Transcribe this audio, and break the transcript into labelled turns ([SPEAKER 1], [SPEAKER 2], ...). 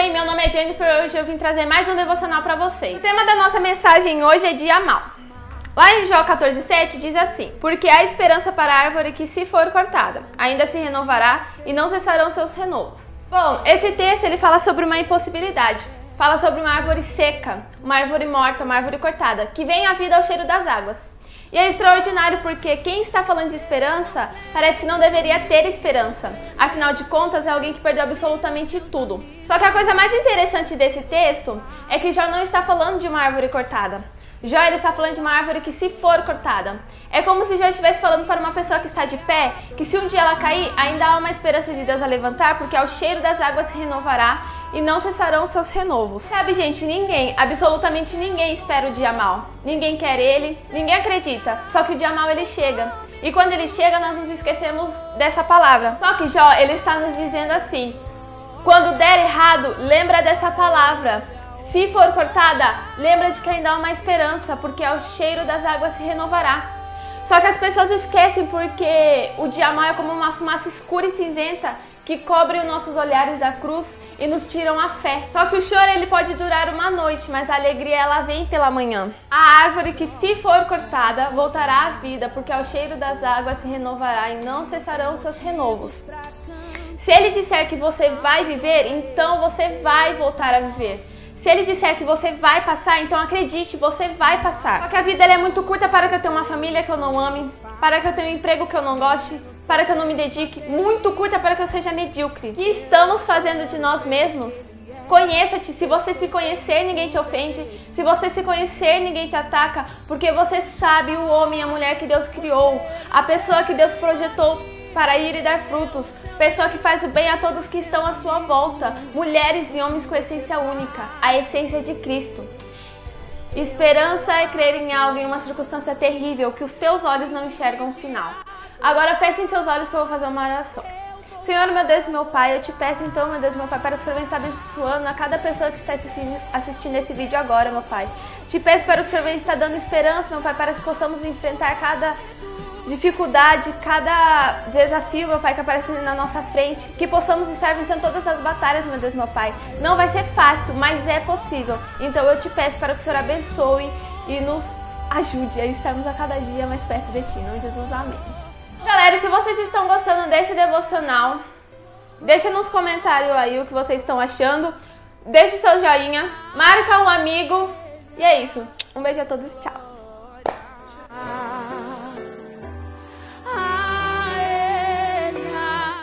[SPEAKER 1] bem? Meu nome é Jennifer e hoje eu vim trazer mais um devocional para vocês. O tema da nossa mensagem hoje é dia mal. Lá em Jó 14,7 diz assim: Porque há esperança para a árvore que, se for cortada, ainda se renovará e não cessarão seus renovos. Bom, esse texto ele fala sobre uma impossibilidade. Fala sobre uma árvore seca, uma árvore morta, uma árvore cortada, que vem à vida ao cheiro das águas. E é extraordinário porque quem está falando de esperança parece que não deveria ter esperança. Afinal de contas, é alguém que perdeu absolutamente tudo. Só que a coisa mais interessante desse texto é que Jó não está falando de uma árvore cortada. Jó está falando de uma árvore que se for cortada. É como se Jó estivesse falando para uma pessoa que está de pé, que se um dia ela cair, ainda há uma esperança de Deus a levantar, porque ao cheiro das águas se renovará e não cessarão seus renovos. Sabe, gente, ninguém, absolutamente ninguém espera o dia mal. Ninguém quer ele, ninguém acredita. Só que o dia mal ele chega. E quando ele chega, nós nos esquecemos dessa palavra. Só que Jó, ele está nos dizendo assim: quando der errado, lembra dessa palavra. Se for cortada, lembra de que ainda há uma esperança, porque ao cheiro das águas se renovará. Só que as pessoas esquecem porque o dia mal é como uma fumaça escura e cinzenta que cobre os nossos olhares da cruz e nos tiram a fé. Só que o choro ele pode durar uma noite, mas a alegria ela vem pela manhã. A árvore que se for cortada voltará à vida, porque ao cheiro das águas se renovará e não cessarão seus renovos. Se ele disser que você vai viver, então você vai voltar a viver. Se ele disser que você vai passar, então acredite, você vai passar. Só que a vida é muito curta para que eu tenha uma família que eu não ame, para que eu tenha um emprego que eu não goste, para que eu não me dedique, muito curta para que eu seja medíocre. Que estamos fazendo de nós mesmos? Conheça-te. Se você se conhecer, ninguém te ofende. Se você se conhecer, ninguém te ataca, porque você sabe o homem e a mulher que Deus criou, a pessoa que Deus projetou para ir e dar frutos, pessoa que faz o bem a todos que estão à sua volta, mulheres e homens com essência única, a essência de Cristo. Esperança é crer em algo em uma circunstância terrível que os teus olhos não enxergam o final. Agora fechem seus olhos que eu vou fazer uma oração. Senhor, meu Deus meu Pai, eu te peço então, meu Deus meu Pai, para que o Senhor venha estar abençoando a cada pessoa que está assistindo, assistindo esse vídeo agora, meu Pai. Te peço para que o Senhor venha estar dando esperança, meu Pai, para que possamos enfrentar cada dificuldade, cada desafio, meu Pai, que aparece na nossa frente, que possamos estar vencendo todas as batalhas, meu Deus, meu Pai. Não vai ser fácil, mas é possível. Então eu te peço para que o Senhor abençoe e nos ajude a estarmos a cada dia mais perto de Ti. Em nome de Jesus, amém. Galera, se vocês estão gostando desse devocional, deixa nos comentários aí o que vocês estão achando. Deixa o seu joinha, marca um amigo. E é isso. Um beijo a todos, tchau.